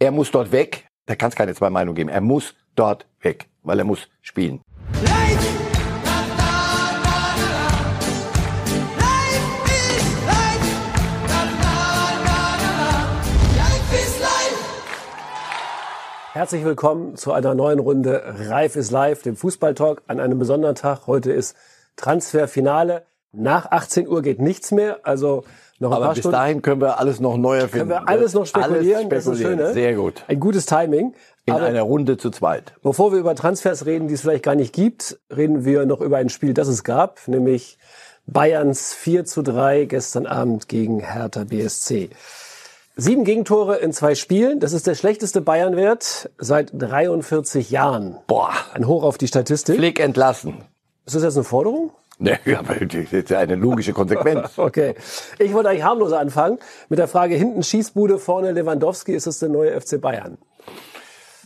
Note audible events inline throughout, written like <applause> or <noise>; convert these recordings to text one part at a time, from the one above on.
er muss dort weg. Da kann es keine zwei Meinungen geben. Er muss dort weg, weil er muss spielen. Herzlich willkommen zu einer neuen Runde Reif ist live, dem Fußballtalk an einem besonderen Tag. Heute ist Transferfinale. Nach 18 Uhr geht nichts mehr, also noch Aber bis Stunden. dahin können wir alles noch neu erfinden. Können wir alles noch spekulieren, Alles das ist spekulieren. Schöne. Sehr gut. Ein gutes Timing. In Aber einer Runde zu zweit. bevor wir über Transfers reden, die es vielleicht gar nicht gibt, reden wir noch über ein Spiel, das es gab, nämlich Bayerns 4 zu 3 gestern Abend gegen Hertha BSC. Sieben Gegentore in zwei Spielen. Das ist der schlechteste Bayernwert seit 43 Jahren. Boah. Ein Hoch auf die Statistik. Flick entlassen. Ist das jetzt eine Forderung? Ne, <laughs> aber das ist ja eine logische Konsequenz. <laughs> Okay. Ich wollte eigentlich harmloser anfangen mit der Frage hinten Schießbude, vorne Lewandowski. Ist es der neue FC Bayern?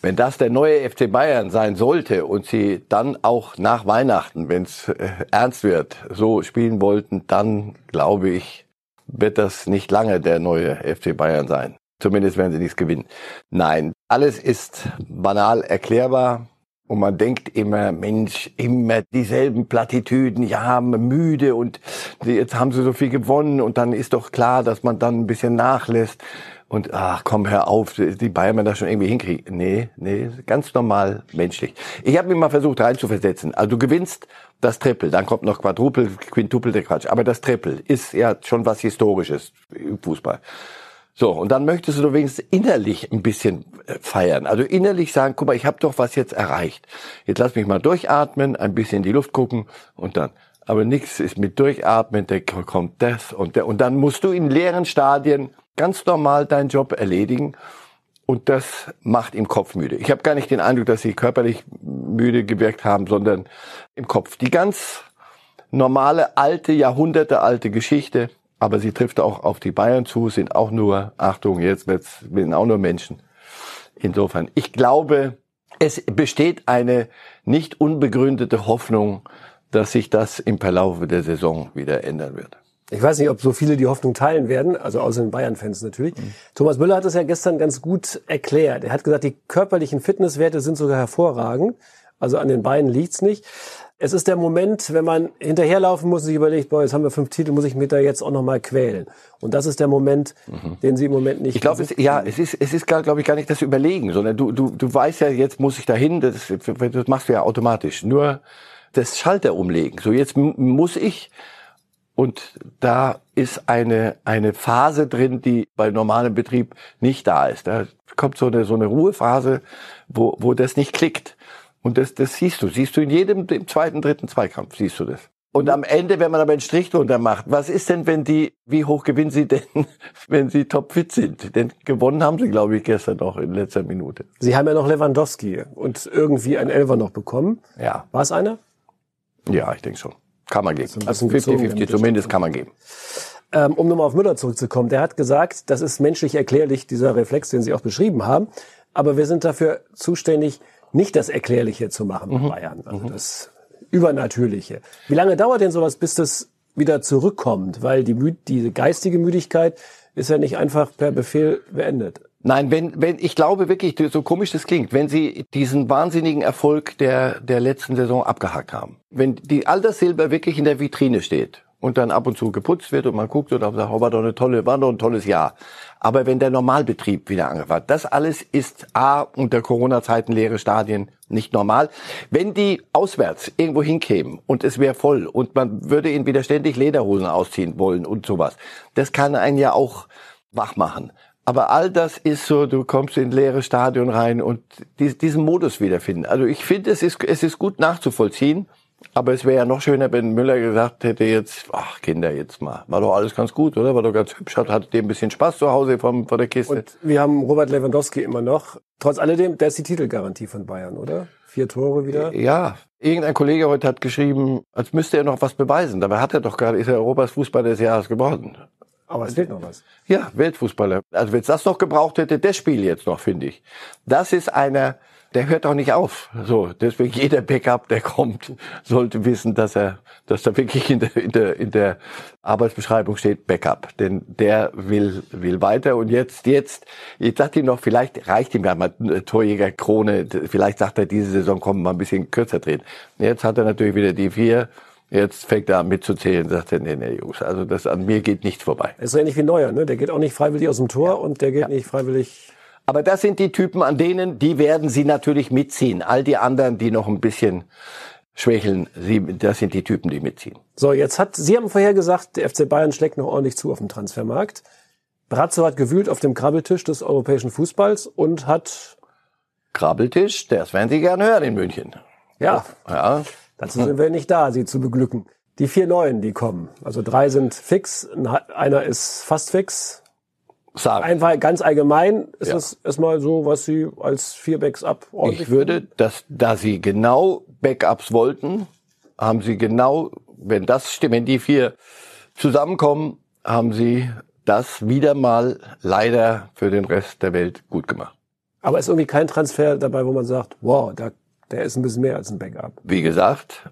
Wenn das der neue FC Bayern sein sollte und sie dann auch nach Weihnachten, wenn es äh, ernst wird, so spielen wollten, dann glaube ich, wird das nicht lange der neue FC Bayern sein. Zumindest werden sie nichts gewinnen. Nein, alles ist banal erklärbar. Und man denkt immer, Mensch, immer dieselben Plattitüden, ja, müde und jetzt haben sie so viel gewonnen und dann ist doch klar, dass man dann ein bisschen nachlässt. Und ach komm, hör auf, die Bayern werden das schon irgendwie hinkriegen. Nee, nee, ganz normal menschlich. Ich habe mir mal versucht reinzuversetzen. Also du gewinnst das Triple, dann kommt noch Quadruple, Quintuple, der Quatsch. Aber das Triple ist ja schon was Historisches im Fußball. So, und dann möchtest du wenigstens innerlich ein bisschen äh, feiern. Also innerlich sagen, guck mal, ich habe doch was jetzt erreicht. Jetzt lass mich mal durchatmen, ein bisschen in die Luft gucken und dann. Aber nichts ist mit Durchatmen, da kommt das und der. Und dann musst du in leeren Stadien ganz normal deinen Job erledigen. Und das macht im Kopf müde. Ich habe gar nicht den Eindruck, dass sie körperlich müde gewirkt haben, sondern im Kopf. Die ganz normale, alte, jahrhundertealte Geschichte, aber sie trifft auch auf die Bayern zu, sind auch nur, Achtung, jetzt wird's, sind auch nur Menschen. Insofern, ich glaube, es besteht eine nicht unbegründete Hoffnung, dass sich das im Verlauf der Saison wieder ändern wird. Ich weiß nicht, ob so viele die Hoffnung teilen werden, also außer den Bayern-Fans natürlich. Thomas Müller hat es ja gestern ganz gut erklärt. Er hat gesagt, die körperlichen Fitnesswerte sind sogar hervorragend. Also an den Beinen liegt's nicht. Es ist der Moment, wenn man hinterherlaufen muss und sich überlegt, boah, jetzt haben wir fünf Titel, muss ich mich da jetzt auch noch mal quälen. Und das ist der Moment, den sie im Moment nicht. Ich glaube, es, ja, es ist, es ist, glaube ich, gar nicht das Überlegen, sondern du, du, du weißt ja, jetzt muss ich dahin, das, das machst du ja automatisch. Nur das Schalter umlegen. So, jetzt muss ich, und da ist eine, eine Phase drin, die bei normalem Betrieb nicht da ist. Da kommt so eine, so eine Ruhephase, wo, wo das nicht klickt. Und das, das siehst du. Siehst du in jedem, im zweiten, dritten Zweikampf, siehst du das. Und am Ende, wenn man aber einen Strich drunter macht, was ist denn, wenn die, wie hoch gewinnen sie denn, <laughs> wenn sie topfit sind? Denn gewonnen haben sie, glaube ich, gestern noch in letzter Minute. Sie haben ja noch Lewandowski und irgendwie einen Elfer noch bekommen. Ja. War es einer? Ja, ich denke schon. Kann man geben. Also bisschen gezogen, 50-50 damit zumindest kann man geben. Ähm, um nochmal auf Müller zurückzukommen, der hat gesagt, das ist menschlich erklärlich, dieser Reflex, den Sie auch beschrieben haben. Aber wir sind dafür zuständig, nicht das Erklärliche zu machen Mhm. bei Bayern, also das Übernatürliche. Wie lange dauert denn sowas, bis das wieder zurückkommt? Weil die, diese geistige Müdigkeit ist ja nicht einfach per Befehl beendet. Nein, wenn, wenn, ich glaube wirklich, so komisch das klingt, wenn sie diesen wahnsinnigen Erfolg der, der letzten Saison abgehakt haben. Wenn die Alterssilber wirklich in der Vitrine steht und dann ab und zu geputzt wird und man guckt und dann sagt, oh, war doch eine tolle, war doch ein tolles Jahr. Aber wenn der Normalbetrieb wieder angefangen das alles ist A, unter Corona-Zeiten leere Stadien nicht normal. Wenn die auswärts irgendwo hinkämen und es wäre voll und man würde ihnen wieder ständig Lederhosen ausziehen wollen und sowas, das kann einen ja auch wach machen. Aber all das ist so, du kommst in ein leeres Stadion rein und dies- diesen Modus wiederfinden. Also ich finde, es ist, es ist gut nachzuvollziehen. Aber es wäre ja noch schöner, wenn Müller gesagt hätte jetzt, ach Kinder, jetzt mal, war doch alles ganz gut, oder? War doch ganz hübsch, hat, hattet ihr ein bisschen Spaß zu Hause vom, vor der Kiste? Und wir haben Robert Lewandowski immer noch. Trotz alledem, der ist die Titelgarantie von Bayern, oder? Vier Tore wieder. Ja, irgendein Kollege heute hat geschrieben, als müsste er noch was beweisen. Dabei hat er doch gerade, ist er Europas Fußballer des Jahres geworden. Aber es fehlt noch was. Ja, Weltfußballer. Also wenn es das noch gebraucht hätte, das Spiel jetzt noch, finde ich. Das ist einer, der hört auch nicht auf. So, deswegen <laughs> jeder Backup, der kommt, sollte wissen, dass er, dass da wirklich in der, in der, in der Arbeitsbeschreibung steht Backup. Denn der will, will weiter. Und jetzt, jetzt, ich dachte ihm noch, vielleicht reicht ihm ja mal Torjägerkrone. Vielleicht sagt er, diese Saison kommen mal ein bisschen kürzer drehen. Jetzt hat er natürlich wieder die vier. Jetzt fängt er an mitzuzählen, sagt er, nee, nee, Jungs, also das an mir geht nichts vorbei. ist so ähnlich wie Neuer, ne? Der geht auch nicht freiwillig aus dem Tor ja. und der geht ja. nicht freiwillig aber das sind die Typen, an denen, die werden sie natürlich mitziehen. All die anderen, die noch ein bisschen schwächeln, sie, das sind die Typen, die mitziehen. So, jetzt hat, Sie haben vorher gesagt, der FC Bayern schlägt noch ordentlich zu auf dem Transfermarkt. Brazzo hat gewühlt auf dem Krabbeltisch des europäischen Fußballs und hat... Krabbeltisch, das werden Sie gerne hören in München. Ja. Ja. Dazu sind wir nicht da, Sie zu beglücken. Die vier Neuen, die kommen. Also drei sind fix, einer ist fast fix, sagen. Einfach ganz allgemein ist ja. es erstmal so, was Sie als vier Backups ordentlich Ich würde, dass, da Sie genau Backups wollten, haben Sie genau, wenn das stimmt, wenn die vier zusammenkommen, haben Sie das wieder mal leider für den Rest der Welt gut gemacht. Aber ist irgendwie kein Transfer dabei, wo man sagt, wow, da, der ist ein bisschen mehr als ein Backup. Wie gesagt,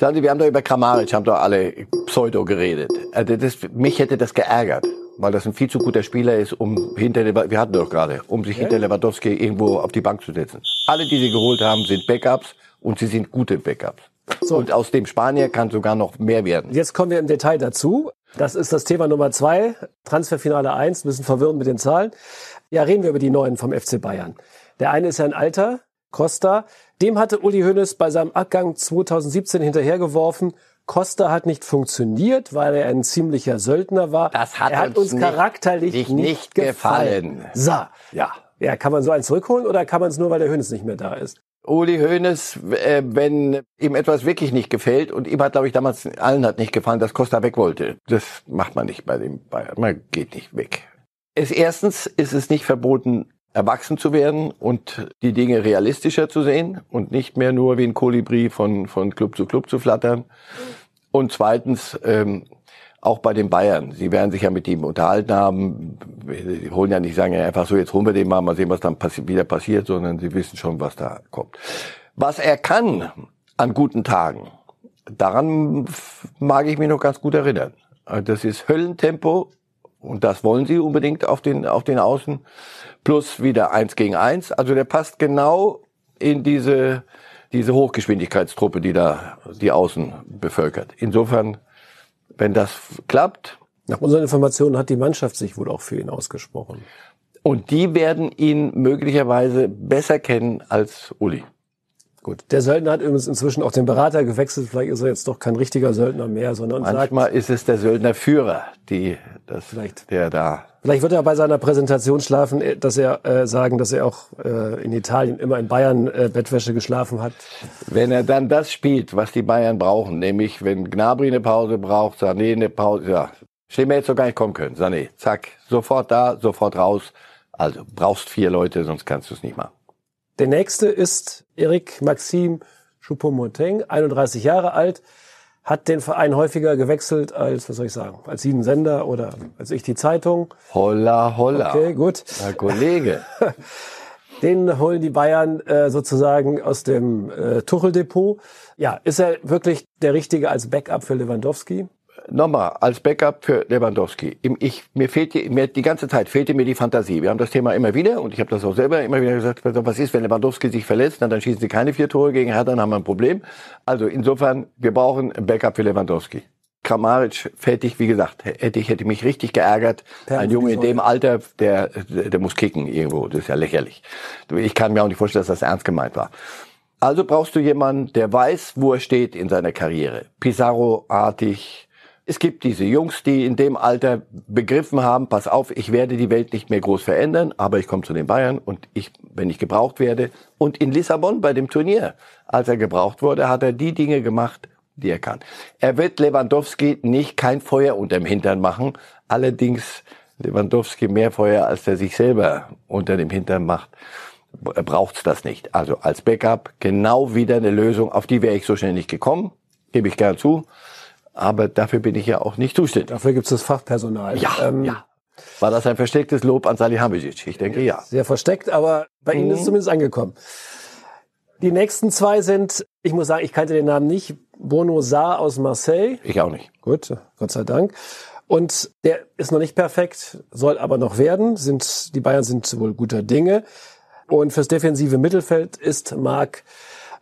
sagen Sie, wir haben da über Kramaric, haben doch alle Pseudo geredet. Also das, mich hätte das geärgert weil das ein viel zu guter Spieler ist, um hinter wir hatten doch gerade, um sich ja. hinter Lewandowski irgendwo auf die Bank zu setzen. Alle, die sie geholt haben, sind Backups und sie sind gute Backups. So. Und aus dem Spanier kann sogar noch mehr werden. Jetzt kommen wir im Detail dazu. Das ist das Thema Nummer zwei. Transferfinale eins. Ein bisschen verwirrend mit den Zahlen. Ja, reden wir über die Neuen vom FC Bayern. Der eine ist ein Alter, Costa. Dem hatte Uli Hoeneß bei seinem Abgang 2017 hinterhergeworfen. Costa hat nicht funktioniert, weil er ein ziemlicher Söldner war. Das hat, er hat uns, uns charakterlich nicht, nicht gefallen. gefallen. So. Ja. Ja, kann man so einen zurückholen oder kann man es nur, weil der Hönes nicht mehr da ist? Uli Hoeneß, äh, wenn ihm etwas wirklich nicht gefällt, und ihm hat, glaube ich, damals allen hat nicht gefallen, dass Costa weg wollte. Das macht man nicht bei dem Bayern. Man geht nicht weg. Es, erstens ist es nicht verboten, erwachsen zu werden und die Dinge realistischer zu sehen und nicht mehr nur wie ein Kolibri von, von Club zu Club zu flattern. Und zweitens, ähm, auch bei den Bayern. Sie werden sich ja mit ihm unterhalten haben. Sie holen ja nicht, sagen ja einfach so, jetzt holen wir den mal, mal sehen, was dann passi wieder passiert, sondern sie wissen schon, was da kommt. Was er kann an guten Tagen, daran mag ich mich noch ganz gut erinnern. Das ist Höllentempo und das wollen sie unbedingt auf den, auf den Außen. Plus wieder eins gegen eins. Also der passt genau in diese, diese Hochgeschwindigkeitstruppe, die da die Außen bevölkert. Insofern, wenn das klappt. Nach unseren Informationen hat die Mannschaft sich wohl auch für ihn ausgesprochen. Und die werden ihn möglicherweise besser kennen als Uli. Gut. Der Söldner hat übrigens inzwischen auch den Berater gewechselt. Vielleicht ist er jetzt doch kein richtiger Söldner mehr, sondern manchmal sagt, ist es der Söldnerführer, die das vielleicht der da. Vielleicht wird er bei seiner Präsentation schlafen, äh, dass er äh, sagen, dass er auch äh, in Italien immer in Bayern äh, Bettwäsche geschlafen hat. Wenn er dann das spielt, was die Bayern brauchen, nämlich wenn Gnabry eine Pause braucht, Sané eine Pause, ja, stehen wir jetzt so gar nicht kommen können. Sané, zack, sofort da, sofort raus. Also brauchst vier Leute, sonst kannst du es nicht machen. Der nächste ist Eric Maxime Choupo-Moting, 31 Jahre alt, hat den Verein häufiger gewechselt als, was soll ich sagen, als Sieben Sender oder als ich die Zeitung. Holla, holla. Okay, gut. Herr Kollege. <laughs> Den holen die Bayern äh, sozusagen aus dem äh, Tucheldepot. Ja, ist er wirklich der Richtige als Backup für Lewandowski? Nochmal als Backup für Lewandowski. Ich, mir fehlt die, mir die ganze Zeit fehlte mir die Fantasie. Wir haben das Thema immer wieder und ich habe das auch selber immer wieder gesagt, was ist, wenn Lewandowski sich verletzt, dann, dann schießen sie keine vier Tore gegen Hertha, dann haben wir ein Problem. Also insofern, wir brauchen ein Backup für Lewandowski. Kramaric fertig, wie gesagt, hätte ich hätte mich richtig geärgert. Per ein Junge in dem Alter, der, der muss kicken irgendwo. Das ist ja lächerlich. Ich kann mir auch nicht vorstellen, dass das ernst gemeint war. Also brauchst du jemanden, der weiß, wo er steht in seiner Karriere. Pizarro-artig, es gibt diese Jungs, die in dem Alter begriffen haben, pass auf, ich werde die Welt nicht mehr groß verändern, aber ich komme zu den Bayern und ich, wenn ich gebraucht werde. Und in Lissabon bei dem Turnier, als er gebraucht wurde, hat er die Dinge gemacht, die er kann. Er wird Lewandowski nicht kein Feuer unterm Hintern machen, allerdings Lewandowski mehr Feuer, als er sich selber unter dem Hintern macht braucht's das nicht. Also als Backup genau wieder eine Lösung, auf die wäre ich so schnell nicht gekommen, gebe ich gern zu. Aber dafür bin ich ja auch nicht zuständig. Dafür gibt es das Fachpersonal. Ja, ähm, ja. War das ein verstecktes Lob an Salihamidzic? Ich denke ja. Sehr versteckt, aber bei mhm. Ihnen ist es zumindest angekommen. Die nächsten zwei sind, ich muss sagen, ich kannte den Namen nicht, Bono Saar aus Marseille. Ich auch nicht. Gut, Gott sei Dank. Und der ist noch nicht perfekt, soll aber noch werden. Sind, die Bayern sind wohl guter Dinge. Und fürs defensive Mittelfeld ist Marc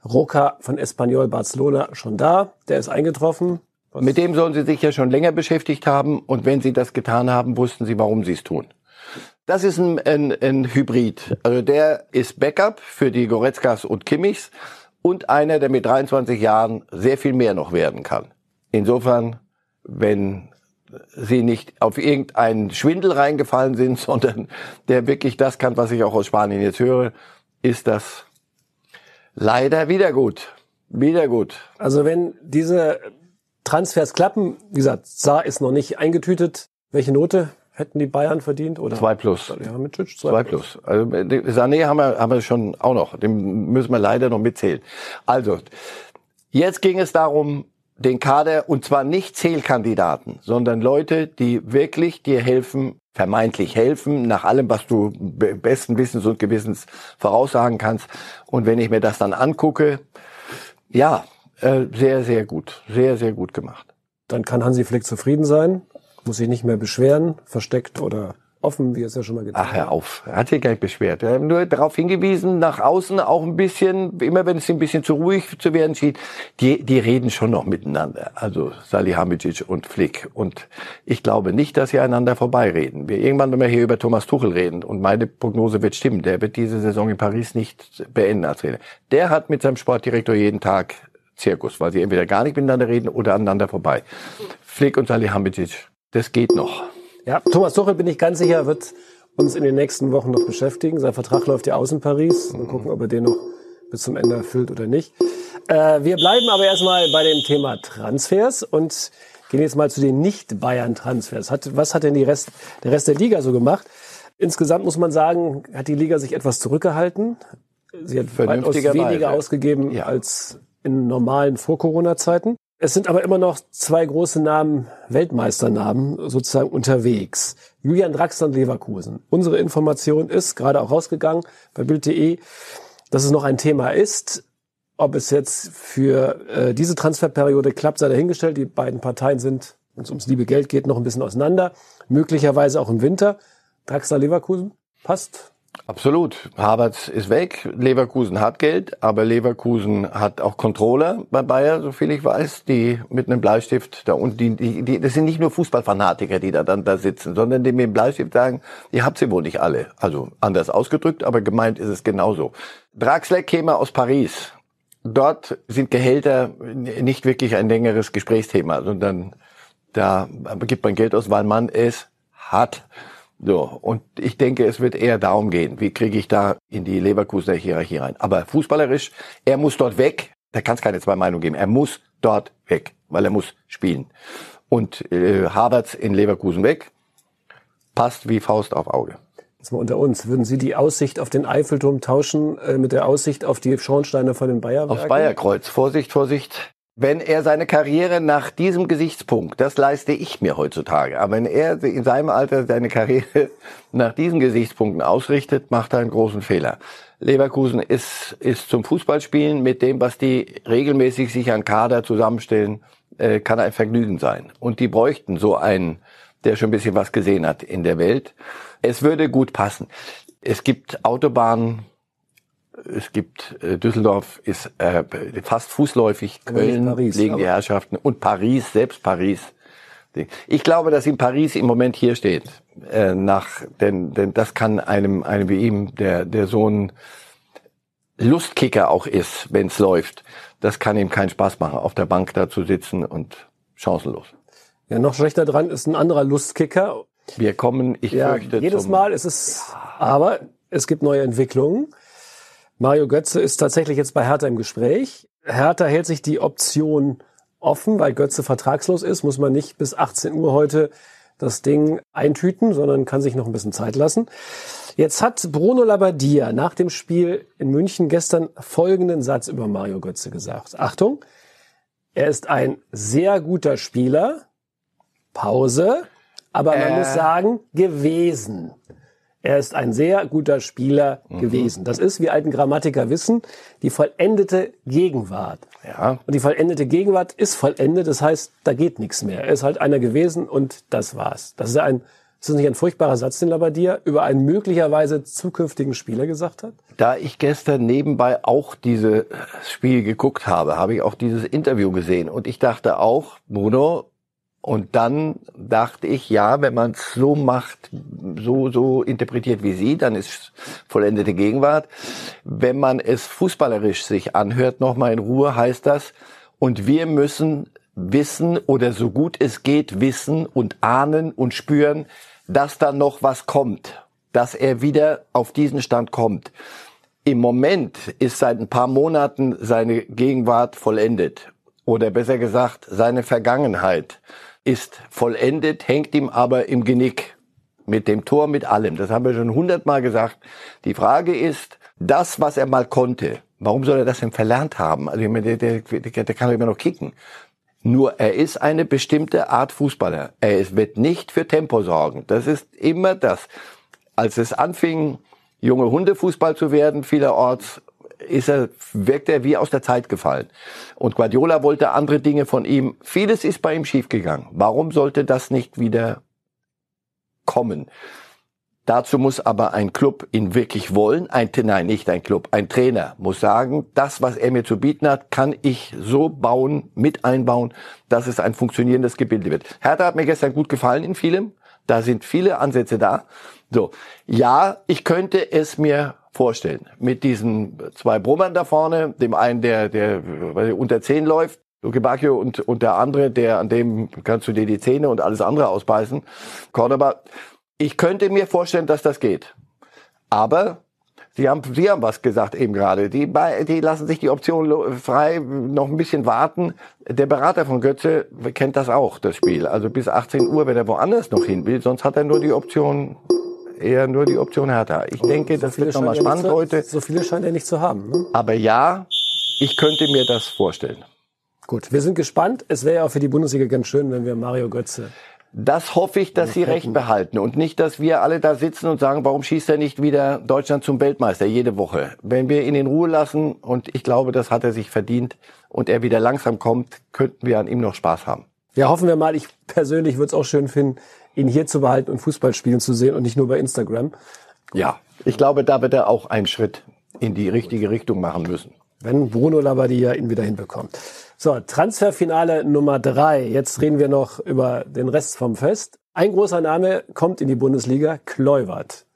Roca von Espanyol Barcelona schon da. Der ist eingetroffen. Was? Mit dem sollen Sie sich ja schon länger beschäftigt haben. Und wenn Sie das getan haben, wussten Sie, warum Sie es tun. Das ist ein, ein, ein Hybrid. Also der ist Backup für die Goretzkas und Kimmichs und einer, der mit 23 Jahren sehr viel mehr noch werden kann. Insofern, wenn sie nicht auf irgendeinen Schwindel reingefallen sind, <laughs> sondern der wirklich das kann, was ich auch aus Spanien jetzt höre, ist das leider wieder gut. Wieder gut. Also wenn diese Transfers klappen, wie gesagt, Saar ist noch nicht eingetütet. Welche Note hätten die Bayern verdient? Oder? Zwei plus. Ja, mit Tschitsch, zwei, zwei plus. plus. Also Sané haben wir, haben wir schon auch noch. Den müssen wir leider noch mitzählen. Also, jetzt ging es darum, den Kader, und zwar nicht Zählkandidaten, sondern Leute, die wirklich dir helfen, vermeintlich helfen, nach allem, was du besten Wissens und Gewissens voraussagen kannst. Und wenn ich mir das dann angucke, ja, äh, sehr, sehr gut, sehr, sehr gut gemacht. Dann kann Hansi Flick zufrieden sein, muss sich nicht mehr beschweren, versteckt oder offen, wie es ja schon mal getan hat. Ach, hör auf. Er hat sich gar nicht beschwert. Er hat nur darauf hingewiesen, nach außen auch ein bisschen, immer wenn es ein bisschen zu ruhig zu werden schien, die, die reden schon noch miteinander. Also Salihamidzic und Flick. Und ich glaube nicht, dass sie einander vorbeireden. Wir irgendwann, wenn wir hier über Thomas Tuchel reden, und meine Prognose wird stimmen, der wird diese Saison in Paris nicht beenden als Trainer. Der hat mit seinem Sportdirektor jeden Tag Zirkus, weil sie entweder gar nicht miteinander reden oder aneinander vorbei. Flick und Salihamidzic, das geht noch. Ja, Thomas Tuchel bin ich ganz sicher, wird uns in den nächsten Wochen noch beschäftigen. Sein Vertrag läuft ja aus in Paris. Mal gucken, ob er den noch bis zum Ende erfüllt oder nicht. Äh, wir bleiben aber erstmal bei dem Thema Transfers und gehen jetzt mal zu den Nicht-Bayern-Transfers. Hat, was hat denn die Rest, der Rest der Liga so gemacht? Insgesamt muss man sagen, hat die Liga sich etwas zurückgehalten. Sie hat weitaus weniger ausgegeben ja. als in normalen Vor-Corona-Zeiten. Es sind aber immer noch zwei große Namen, Weltmeisternamen sozusagen unterwegs. Julian Draxler und Leverkusen. Unsere Information ist gerade auch rausgegangen bei Bild.de, dass es noch ein Thema ist. Ob es jetzt für äh, diese Transferperiode klappt, sei dahingestellt. Die beiden Parteien sind, wenn es ums liebe Geld geht, noch ein bisschen auseinander. Möglicherweise auch im Winter. Draxler Leverkusen passt Absolut. Havertz ist weg. Leverkusen hat Geld, aber Leverkusen hat auch Controller bei Bayer, so viel ich weiß, die mit einem Bleistift da und die, die, die das sind nicht nur Fußballfanatiker, die da dann da sitzen, sondern die mit dem Bleistift sagen, ihr habt sie wohl nicht alle. Also anders ausgedrückt, aber gemeint ist es genauso. Draxler käme aus Paris. Dort sind Gehälter nicht wirklich ein längeres Gesprächsthema, sondern da gibt man Geld aus, weil man es hat. So, und ich denke, es wird eher darum gehen, wie kriege ich da in die Leverkusener Hierarchie rein. Aber fußballerisch, er muss dort weg. Da kann es keine zwei Meinungen geben. Er muss dort weg, weil er muss spielen. Und äh, Havertz in Leverkusen weg, passt wie Faust auf Auge. Jetzt mal unter uns. Würden Sie die Aussicht auf den Eiffelturm tauschen äh, mit der Aussicht auf die Schornsteine von den Bayerwerken? Aufs Bayerkreuz. Vorsicht, Vorsicht wenn er seine Karriere nach diesem Gesichtspunkt, das leiste ich mir heutzutage, aber wenn er in seinem Alter seine Karriere <laughs> nach diesen Gesichtspunkten ausrichtet, macht er einen großen Fehler. Leverkusen ist, ist zum Fußballspielen mit dem, was die regelmäßig sich an Kader zusammenstellen, äh, kann ein Vergnügen sein. Und die bräuchten so einen, der schon ein bisschen was gesehen hat in der Welt. Es würde gut passen. Es gibt Autobahnen, es gibt äh, Düsseldorf ist äh, fast fußläufig, Köln Paris, liegen die Herrschaften und Paris, selbst Paris. Ich glaube, dass in Paris im Moment hier steht, äh, nach, denn, denn das kann einem, einem wie ihm, der, der so ein Lustkicker auch ist, wenn es läuft, das kann ihm keinen Spaß machen, auf der Bank da zu sitzen und chancenlos. Ja, noch schlechter dran ist ein anderer Lustkicker. Wir kommen, ich ja, fürchte, jedes Mal ist es, ja. aber es gibt neue Entwicklungen. Mario Götze ist tatsächlich jetzt bei Hertha im Gespräch. Hertha hält sich die Option offen, weil Götze vertragslos ist, muss man nicht bis 18 Uhr heute das Ding eintüten, sondern kann sich noch ein bisschen Zeit lassen. Jetzt hat Bruno Labbadia nach dem Spiel in München gestern folgenden Satz über Mario Götze gesagt. Achtung, er ist ein sehr guter Spieler. Pause. Aber man äh. muss sagen, gewesen. Er ist ein sehr guter Spieler mhm. gewesen. Das ist, wie alten Grammatiker wissen, die vollendete Gegenwart. Ja. Und die vollendete Gegenwart ist vollendet, das heißt, da geht nichts mehr. Er ist halt einer gewesen und das war's. Das ist ein ist das nicht ein furchtbarer Satz, den Labadier über einen möglicherweise zukünftigen Spieler gesagt hat? Da ich gestern nebenbei auch dieses Spiel geguckt habe, habe ich auch dieses Interview gesehen und ich dachte auch, Bruno, und dann dachte ich, ja, wenn man es so macht, so, so interpretiert wie Sie, dann ist vollendete Gegenwart. Wenn man es fußballerisch sich anhört, nochmal in Ruhe, heißt das, und wir müssen wissen oder so gut es geht wissen und ahnen und spüren, dass da noch was kommt, dass er wieder auf diesen Stand kommt. Im Moment ist seit ein paar Monaten seine Gegenwart vollendet. Oder besser gesagt, seine Vergangenheit ist vollendet, hängt ihm aber im Genick. Mit dem Tor, mit allem. Das haben wir schon hundertmal gesagt. Die Frage ist, das, was er mal konnte, warum soll er das denn verlernt haben? Also, der, der, der, der kann immer noch kicken. Nur er ist eine bestimmte Art Fußballer. Er wird nicht für Tempo sorgen. Das ist immer das. Als es anfing, junge Hundefußball zu werden, vielerorts, ist er, wirkt er wie aus der Zeit gefallen. Und Guardiola wollte andere Dinge von ihm. Vieles ist bei ihm schiefgegangen. Warum sollte das nicht wieder kommen? Dazu muss aber ein Club ihn wirklich wollen. Ein, nein, nicht ein Club. Ein Trainer muss sagen, das, was er mir zu bieten hat, kann ich so bauen, mit einbauen, dass es ein funktionierendes Gebilde wird. Hertha hat mir gestern gut gefallen in vielem. Da sind viele Ansätze da. So. Ja, ich könnte es mir vorstellen. Mit diesen zwei Brummern da vorne, dem einen, der, der unter zehn läuft, Luke Bacchio und, und der andere, der, an dem kannst du dir die Zähne und alles andere ausbeißen. Cordoba. Ich könnte mir vorstellen, dass das geht. Aber Sie haben, Sie haben was gesagt eben gerade. Die, die lassen sich die Option frei, noch ein bisschen warten. Der Berater von Götze kennt das auch, das Spiel. Also bis 18 Uhr, wenn er woanders noch hin will. Sonst hat er nur die Option eher nur die Option Hertha. Ich denke, so das wird nochmal spannend zu, heute. So viele scheint er nicht zu haben. Ne? Aber ja, ich könnte mir das vorstellen. Gut, wir sind gespannt. Es wäre ja auch für die Bundesliga ganz schön, wenn wir Mario Götze das hoffe ich, dass Sie recht behalten und nicht, dass wir alle da sitzen und sagen, warum schießt er nicht wieder Deutschland zum Weltmeister jede Woche? Wenn wir ihn in Ruhe lassen und ich glaube, das hat er sich verdient und er wieder langsam kommt, könnten wir an ihm noch Spaß haben. Ja, hoffen wir mal. Ich persönlich würde es auch schön finden, ihn hier zu behalten und Fußball spielen zu sehen und nicht nur bei Instagram. Ja, ich glaube, da wird er auch einen Schritt in die richtige Richtung machen müssen. Wenn Bruno Labbadia ihn wieder hinbekommt. So, Transferfinale Nummer drei. Jetzt reden wir noch über den Rest vom Fest. Ein großer Name kommt in die Bundesliga, Kleuwert.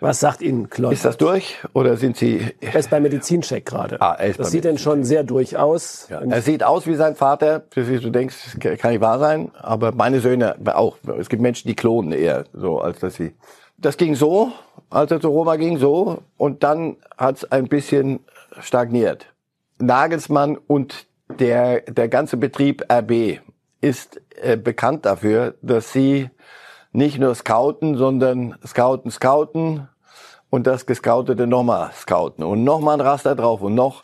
Was sagt Ihnen Klopp? Ist das durch oder sind Sie? Er ist beim Medizincheck gerade. Ah, er ist das sieht denn schon sehr durch aus. Ja. Er sieht aus wie sein Vater. Du denkst, kann nicht wahr sein. Aber meine Söhne auch. Es gibt Menschen, die klonen eher, so als dass sie. Das ging so, als er zu Roma ging, so. Und dann hat es ein bisschen stagniert. Nagelsmann und der der ganze Betrieb RB ist äh, bekannt dafür, dass sie nicht nur scouten, sondern scouten, scouten und das Gescoutete nochmal scouten und nochmal ein Raster drauf und noch.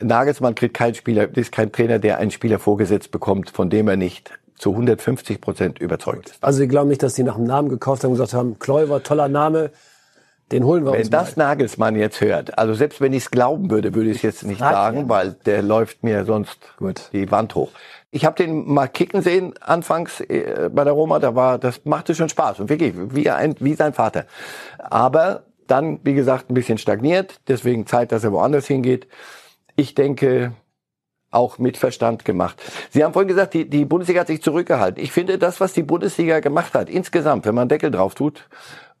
Nagelsmann kriegt kein Spieler, ist kein Trainer, der einen Spieler vorgesetzt bekommt, von dem er nicht zu 150 Prozent überzeugt ist. Also Sie glauben nicht, dass Sie nach einem Namen gekauft haben und gesagt haben, Kläuber, toller Name, den holen wir wenn uns Wenn das Nagelsmann jetzt hört, also selbst wenn ich es glauben würde, würde ich es jetzt nicht sagen, weil der läuft mir sonst Gut. die Wand hoch. Ich habe den mal kicken sehen anfangs äh, bei der Roma, da war das machte schon Spaß und wirklich wie ein wie sein Vater. Aber dann wie gesagt ein bisschen stagniert, deswegen Zeit, dass er woanders hingeht. Ich denke auch mit Verstand gemacht. Sie haben vorhin gesagt, die, die Bundesliga hat sich zurückgehalten. Ich finde, das, was die Bundesliga gemacht hat, insgesamt, wenn man Deckel drauf tut,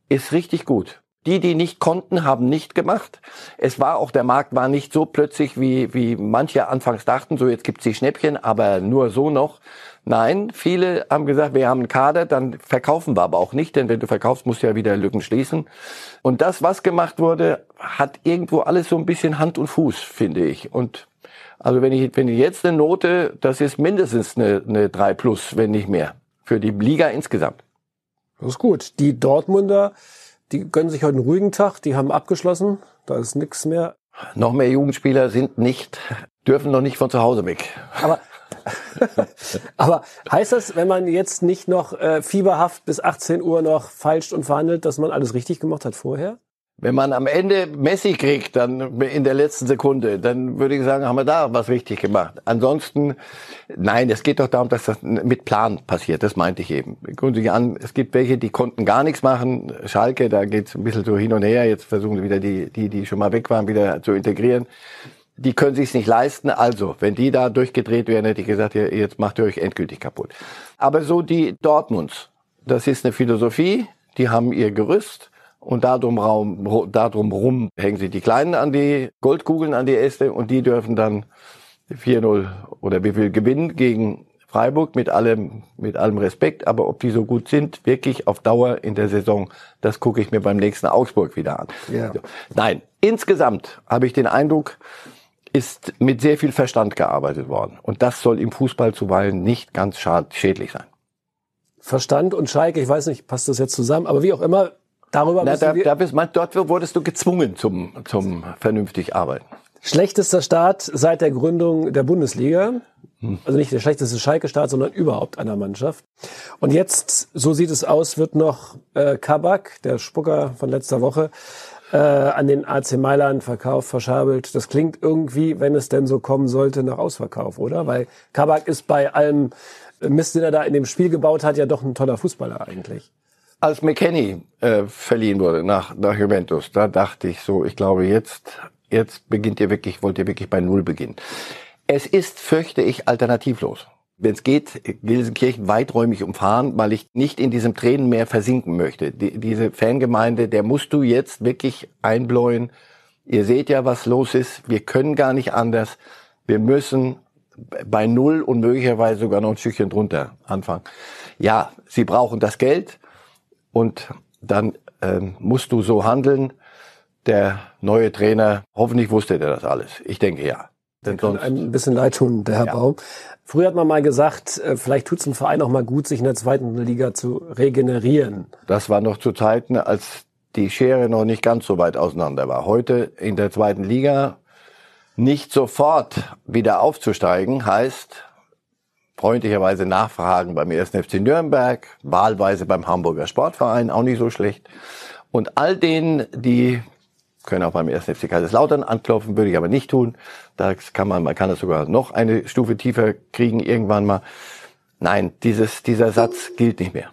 ist richtig gut. Die, die nicht konnten, haben nicht gemacht. Es war auch, der Markt war nicht so plötzlich, wie, wie manche anfangs dachten, so jetzt gibt's die Schnäppchen, aber nur so noch. Nein, viele haben gesagt, wir haben einen Kader, dann verkaufen wir aber auch nicht, denn wenn du verkaufst, musst du ja wieder Lücken schließen. Und das, was gemacht wurde, hat irgendwo alles so ein bisschen Hand und Fuß, finde ich. Und also wenn ich, wenn ich jetzt eine Note, das ist mindestens eine, eine 3 plus, wenn nicht mehr, für die Liga insgesamt. Das ist gut. Die Dortmunder die gönnen sich heute einen ruhigen Tag, die haben abgeschlossen, da ist nichts mehr. Noch mehr Jugendspieler sind nicht, dürfen noch nicht von zu Hause weg. Aber <laughs> Aber heißt das, wenn man jetzt nicht noch äh, fieberhaft bis 18 Uhr noch feilscht und verhandelt, dass man alles richtig gemacht hat vorher? Wenn man am Ende Messi kriegt, dann in der letzten Sekunde, dann würde ich sagen, haben wir da was richtig gemacht. Ansonsten, nein, es geht doch darum, dass das mit Plan passiert. Das meinte ich eben. Sich an, es gibt welche, die konnten gar nichts machen. Schalke, da geht's ein bisschen so hin und her. Jetzt versuchen sie wieder die, die, die schon mal weg waren, wieder zu integrieren. Die können sich's nicht leisten. Also, wenn die da durchgedreht wären, hätte ich gesagt, jetzt macht ihr euch endgültig kaputt. Aber so die Dortmunds, das ist eine Philosophie. Die haben ihr Gerüst und darum, Raum, darum rum hängen sie die Kleinen an die Goldkugeln, an die Äste und die dürfen dann 4-0 oder wie viel gewinnen gegen Freiburg mit allem, mit allem Respekt. Aber ob die so gut sind, wirklich auf Dauer in der Saison, das gucke ich mir beim nächsten Augsburg wieder an. Ja. Nein, insgesamt habe ich den Eindruck, ist mit sehr viel Verstand gearbeitet worden. Und das soll im Fußball zuweilen nicht ganz schädlich sein. Verstand und Schalke, ich weiß nicht, passt das jetzt zusammen, aber wie auch immer, Darüber Na, da, da bist, dort wurdest du gezwungen zum, zum vernünftig Arbeiten. Schlechtester Start seit der Gründung der Bundesliga. Also nicht der schlechteste Schalke-Start, sondern überhaupt einer Mannschaft. Und jetzt, so sieht es aus, wird noch äh, Kabak, der Spucker von letzter Woche, äh, an den AC Mailand verkauft, verschabelt. Das klingt irgendwie, wenn es denn so kommen sollte, nach Ausverkauf, oder? Weil Kabak ist bei allem Mist, den er da in dem Spiel gebaut hat, ja doch ein toller Fußballer eigentlich als McKenny äh, verliehen wurde nach, nach Juventus, da dachte ich so, ich glaube jetzt, jetzt beginnt ihr wirklich, wollt ihr wirklich bei Null beginnen. Es ist, fürchte ich, alternativlos. Wenn es geht, Gelsenkirchen weiträumig umfahren, weil ich nicht in diesem Tränenmeer versinken möchte. Die, diese Fangemeinde, der musst du jetzt wirklich einbläuen. Ihr seht ja, was los ist. Wir können gar nicht anders. Wir müssen bei Null und möglicherweise sogar noch ein Stückchen drunter anfangen. Ja, sie brauchen das Geld und dann ähm, musst du so handeln. Der neue Trainer, hoffentlich wusste der das alles. Ich denke ja. Denn sonst, ein bisschen leid tun, der Herr ja. Baum. Früher hat man mal gesagt, äh, vielleicht tut es einem Verein auch mal gut, sich in der zweiten Liga zu regenerieren. Das war noch zu Zeiten, als die Schere noch nicht ganz so weit auseinander war. Heute in der zweiten Liga nicht sofort wieder aufzusteigen, heißt freundlicherweise nachfragen beim 1. FC Nürnberg, wahlweise beim Hamburger Sportverein, auch nicht so schlecht. Und all denen, die können auch beim 1. FC Kaiserslautern anklopfen, würde ich aber nicht tun. Da kann man, man kann das sogar noch eine Stufe tiefer kriegen irgendwann mal. Nein, dieses, dieser Satz gilt nicht mehr.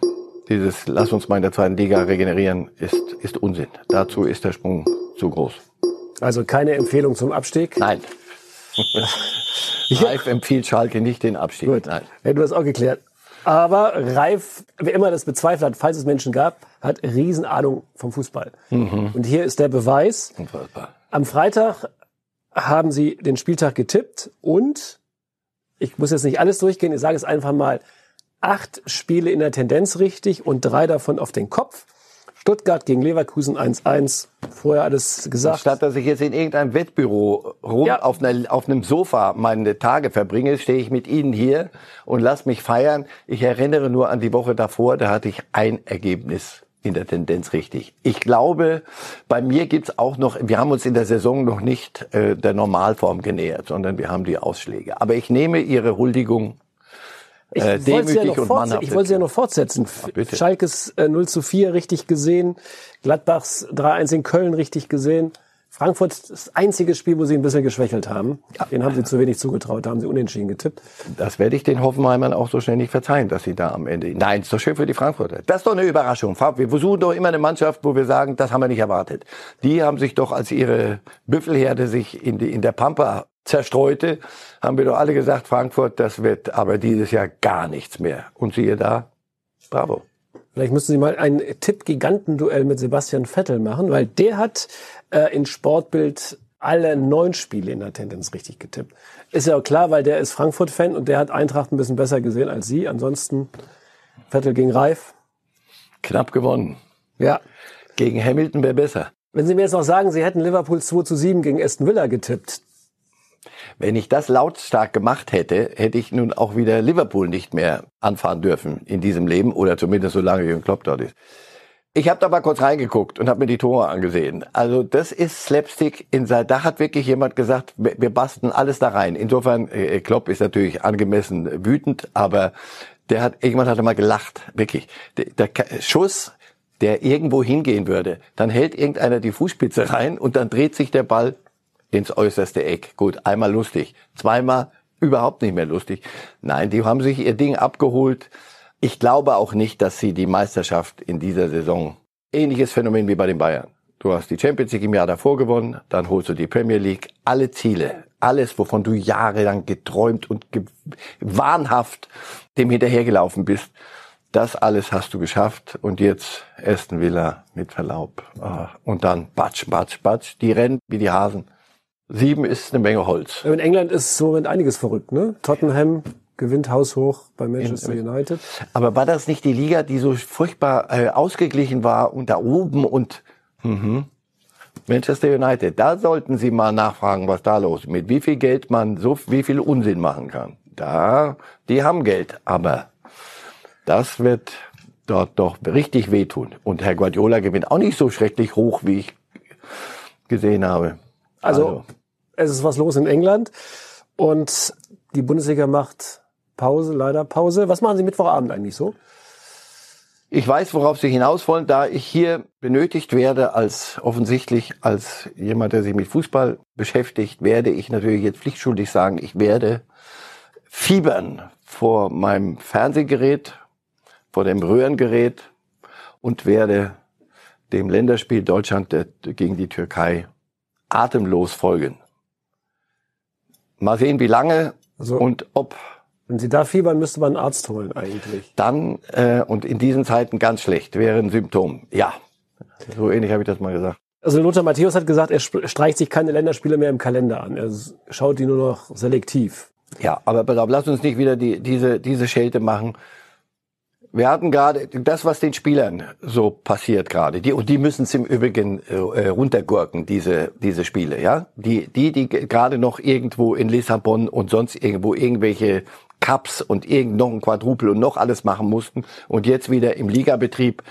Dieses, lass uns mal in der zweiten Liga regenerieren, ist, ist Unsinn. Dazu ist der Sprung zu groß. Also keine Empfehlung zum Abstieg? Nein. <laughs> Reif empfiehlt Schalke nicht den Abstieg. Gut, Nein. Ja, du hast auch geklärt. Aber Reif, wer immer das bezweifelt hat, falls es Menschen gab, hat Riesenahnung vom Fußball. Mhm. Und hier ist der Beweis. Unfassbar. Am Freitag haben sie den Spieltag getippt und ich muss jetzt nicht alles durchgehen, ich sage es einfach mal, acht Spiele in der Tendenz richtig und drei davon auf den Kopf. Stuttgart gegen Leverkusen 1-1. Vorher alles gesagt. Statt dass ich jetzt in irgendeinem Wettbüro rum ja. auf, einer, auf einem Sofa meine Tage verbringe, stehe ich mit Ihnen hier und lass mich feiern. Ich erinnere nur an die Woche davor, da hatte ich ein Ergebnis in der Tendenz richtig. Ich glaube, bei mir gibt's auch noch, wir haben uns in der Saison noch nicht äh, der Normalform genähert, sondern wir haben die Ausschläge. Aber ich nehme Ihre Huldigung ich äh, wollte ja und Ich wollte sie ja noch fortsetzen. Ach, Schalkes äh, 0 zu 4 richtig gesehen, Gladbachs 3-1 in Köln richtig gesehen. Frankfurt das einzige Spiel, wo sie ein bisschen geschwächelt haben. Ja. Den haben sie zu wenig zugetraut, da haben sie unentschieden getippt. Das werde ich den Hoffenheimern auch so schnell nicht verzeihen, dass sie da am Ende. Nein, ist doch schön für die Frankfurter. Das ist doch eine Überraschung. Wir versuchen doch immer eine Mannschaft, wo wir sagen, das haben wir nicht erwartet. Die haben sich doch als ihre Büffelherde sich in, die, in der Pampa zerstreute, haben wir doch alle gesagt, Frankfurt, das wird aber dieses Jahr gar nichts mehr. Und siehe da, bravo. Vielleicht müssen Sie mal ein Tipp-Gigantenduell mit Sebastian Vettel machen, weil der hat äh, in Sportbild alle neun Spiele in der Tendenz richtig getippt. Ist ja auch klar, weil der ist Frankfurt-Fan und der hat Eintracht ein bisschen besser gesehen als Sie. Ansonsten Vettel gegen Reif. Knapp gewonnen. Ja. Gegen Hamilton wäre besser. Wenn Sie mir jetzt noch sagen, Sie hätten Liverpool 2 zu 7 gegen Aston Villa getippt, wenn ich das lautstark gemacht hätte, hätte ich nun auch wieder Liverpool nicht mehr anfahren dürfen in diesem Leben oder zumindest solange Jürgen Klopp dort ist. Ich habe da mal kurz reingeguckt und habe mir die Tore angesehen. Also das ist Slapstick. In da hat wirklich jemand gesagt, wir basteln alles da rein. Insofern, äh, Klopp ist natürlich angemessen wütend, aber der hat irgendwann hat er mal gelacht, wirklich. Der, der Schuss, der irgendwo hingehen würde, dann hält irgendeiner die Fußspitze rein und dann dreht sich der Ball ins äußerste Eck. Gut, einmal lustig, zweimal überhaupt nicht mehr lustig. Nein, die haben sich ihr Ding abgeholt. Ich glaube auch nicht, dass sie die Meisterschaft in dieser Saison ähnliches Phänomen wie bei den Bayern. Du hast die Champions League im Jahr davor gewonnen, dann holst du die Premier League. Alle Ziele, alles, wovon du jahrelang geträumt und ge wahnhaft dem hinterhergelaufen bist, das alles hast du geschafft. Und jetzt Aston Villa mit Verlaub. Ah, und dann batsch, batsch, batsch. Die rennen wie die Hasen. Sieben ist eine Menge Holz. In England ist so Moment einiges verrückt, ne? Tottenham gewinnt haushoch bei Manchester United. Aber war das nicht die Liga, die so furchtbar äh, ausgeglichen war und da oben und mhm. Manchester United, da sollten Sie mal nachfragen, was da los ist, mit wie viel Geld man so wie viel Unsinn machen kann. Da, die haben Geld, aber das wird dort doch richtig wehtun. Und Herr Guardiola gewinnt auch nicht so schrecklich hoch, wie ich gesehen habe. Also, also es ist was los in England und die Bundesliga macht Pause, leider Pause. Was machen Sie Mittwochabend eigentlich so? Ich weiß, worauf Sie hinaus wollen, da ich hier benötigt werde als offensichtlich als jemand, der sich mit Fußball beschäftigt, werde ich natürlich jetzt pflichtschuldig sagen, ich werde fiebern vor meinem Fernsehgerät, vor dem Röhrengerät und werde dem Länderspiel Deutschland gegen die Türkei atemlos folgen. Mal sehen, wie lange also, und ob wenn Sie da fiebern, müsste man einen Arzt holen eigentlich. Dann, äh, und in diesen Zeiten ganz schlecht, wäre ein Symptom. Ja, so ähnlich habe ich das mal gesagt. Also Lothar Matthäus hat gesagt, er streicht sich keine Länderspiele mehr im Kalender an. Er schaut die nur noch selektiv. Ja, aber auf, lass uns nicht wieder die, diese, diese Schelte machen. Wir hatten gerade das, was den Spielern so passiert gerade. Die, und die müssen es im Übrigen äh, runtergurken, diese, diese Spiele, ja. Die, die, die gerade noch irgendwo in Lissabon und sonst irgendwo irgendwelche Cups und irgend noch ein Quadrupel und noch alles machen mussten und jetzt wieder im Ligabetrieb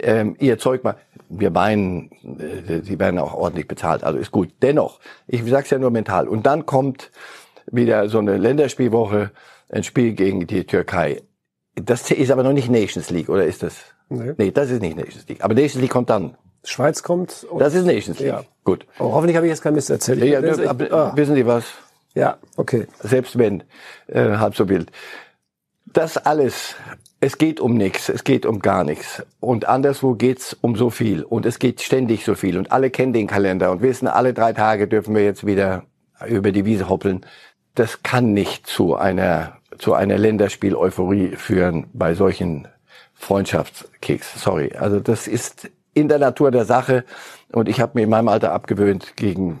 ähm, ihr Zeug mal. Wir meinen, äh, sie werden auch ordentlich bezahlt, also ist gut. Dennoch, ich sag's ja nur mental. Und dann kommt wieder so eine Länderspielwoche, ein Spiel gegen die Türkei. Das ist aber noch nicht Nations League, oder ist das? Nee. nee, das ist nicht Nations League. Aber Nations League kommt dann. Schweiz kommt. Das ist Nations League. Ja. Gut. Oh, hoffentlich habe ich jetzt kein Mist erzählt. Ja, ja, ich, ah. Wissen Sie was? Ja, okay. Selbst wenn, äh, halb so wild. Das alles, es geht um nichts, es geht um gar nichts. Und anderswo geht's um so viel. Und es geht ständig so viel. Und alle kennen den Kalender und wissen, alle drei Tage dürfen wir jetzt wieder über die Wiese hoppeln. Das kann nicht zu einer, zu einer Länderspiel-Euphorie führen bei solchen Freundschaftskicks. Sorry. Also das ist in der Natur der Sache. Und ich habe mir in meinem Alter abgewöhnt, gegen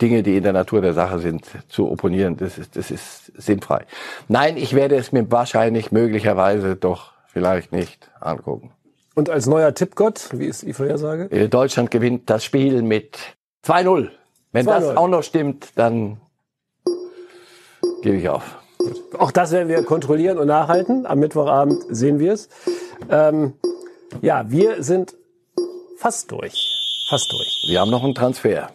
Dinge, die in der Natur der Sache sind, zu opponieren. Das ist, das ist sinnfrei. Nein, ich werde es mir wahrscheinlich, möglicherweise doch vielleicht nicht angucken. Und als neuer Tippgott, wie ist die Vorhersage? Äh, Deutschland gewinnt das Spiel mit 2-0. Wenn das auch noch stimmt, dann gebe ich auf. Auch das werden wir kontrollieren und nachhalten. Am Mittwochabend sehen wir es. Ähm, ja, wir sind fast durch. Fast durch. Wir haben noch einen Transfer.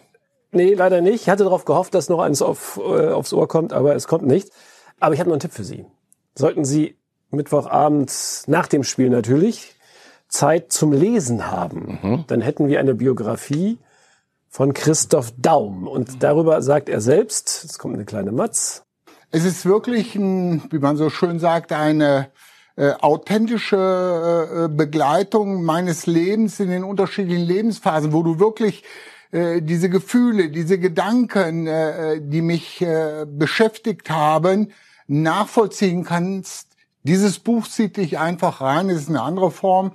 Nee, leider nicht. Ich hatte darauf gehofft, dass noch eins auf, äh, aufs Ohr kommt, aber es kommt nicht. Aber ich habe noch einen Tipp für Sie. Sollten Sie Mittwochabend nach dem Spiel natürlich Zeit zum Lesen haben, mhm. dann hätten wir eine Biografie von Christoph Daum. Und darüber sagt er selbst, es kommt eine kleine Matz. Es ist wirklich, ein, wie man so schön sagt, eine äh, authentische äh, Begleitung meines Lebens in den unterschiedlichen Lebensphasen, wo du wirklich äh, diese Gefühle, diese Gedanken, äh, die mich äh, beschäftigt haben, nachvollziehen kannst. Dieses Buch zieht dich einfach rein. Es ist eine andere Form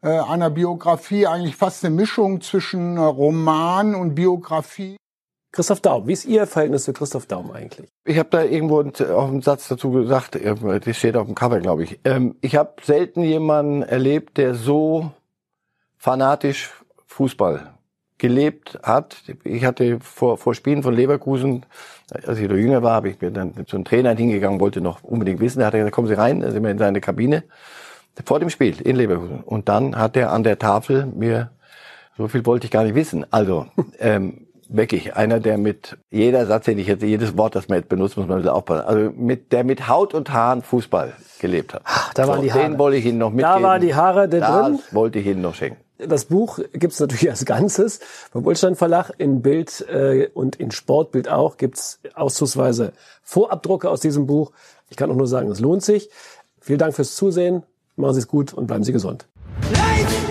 äh, einer Biografie, eigentlich fast eine Mischung zwischen Roman und Biografie. Christoph Daum, wie ist Ihr Verhältnis zu Christoph Daum eigentlich? Ich habe da irgendwo auch einen Satz dazu gesagt, das steht auf dem Cover, glaube ich. Ähm, ich habe selten jemanden erlebt, der so fanatisch Fußball gelebt hat. Ich hatte vor, vor Spielen von Leverkusen, als ich noch jünger war, habe ich mir dann zu einem Trainer hingegangen, wollte noch unbedingt wissen. Da hat er gesagt, kommen Sie rein, da sind wir in seine Kabine. vor dem Spiel in Leverkusen. Und dann hat er an der Tafel mir, so viel wollte ich gar nicht wissen. Also, <laughs> ähm, wirklich einer, der mit jeder Satz, den ich jetzt, jedes Wort, das man jetzt benutzt, muss man bisschen aufpassen. Also mit, der mit Haut und Haaren Fußball gelebt hat. Ach, da waren die Haare. Den wollte ich Ihnen noch mitgeben. Da waren die Haare da drin. Das wollte ich Ihnen noch schenken. Das Buch gibt's natürlich als Ganzes vom Ulstein Verlag in Bild äh, und in Sportbild auch gibt's auszugsweise Vorabdrucke aus diesem Buch. Ich kann auch nur sagen, es lohnt sich. Vielen Dank fürs Zusehen. Machen Sie es gut und bleiben Sie gesund. Light!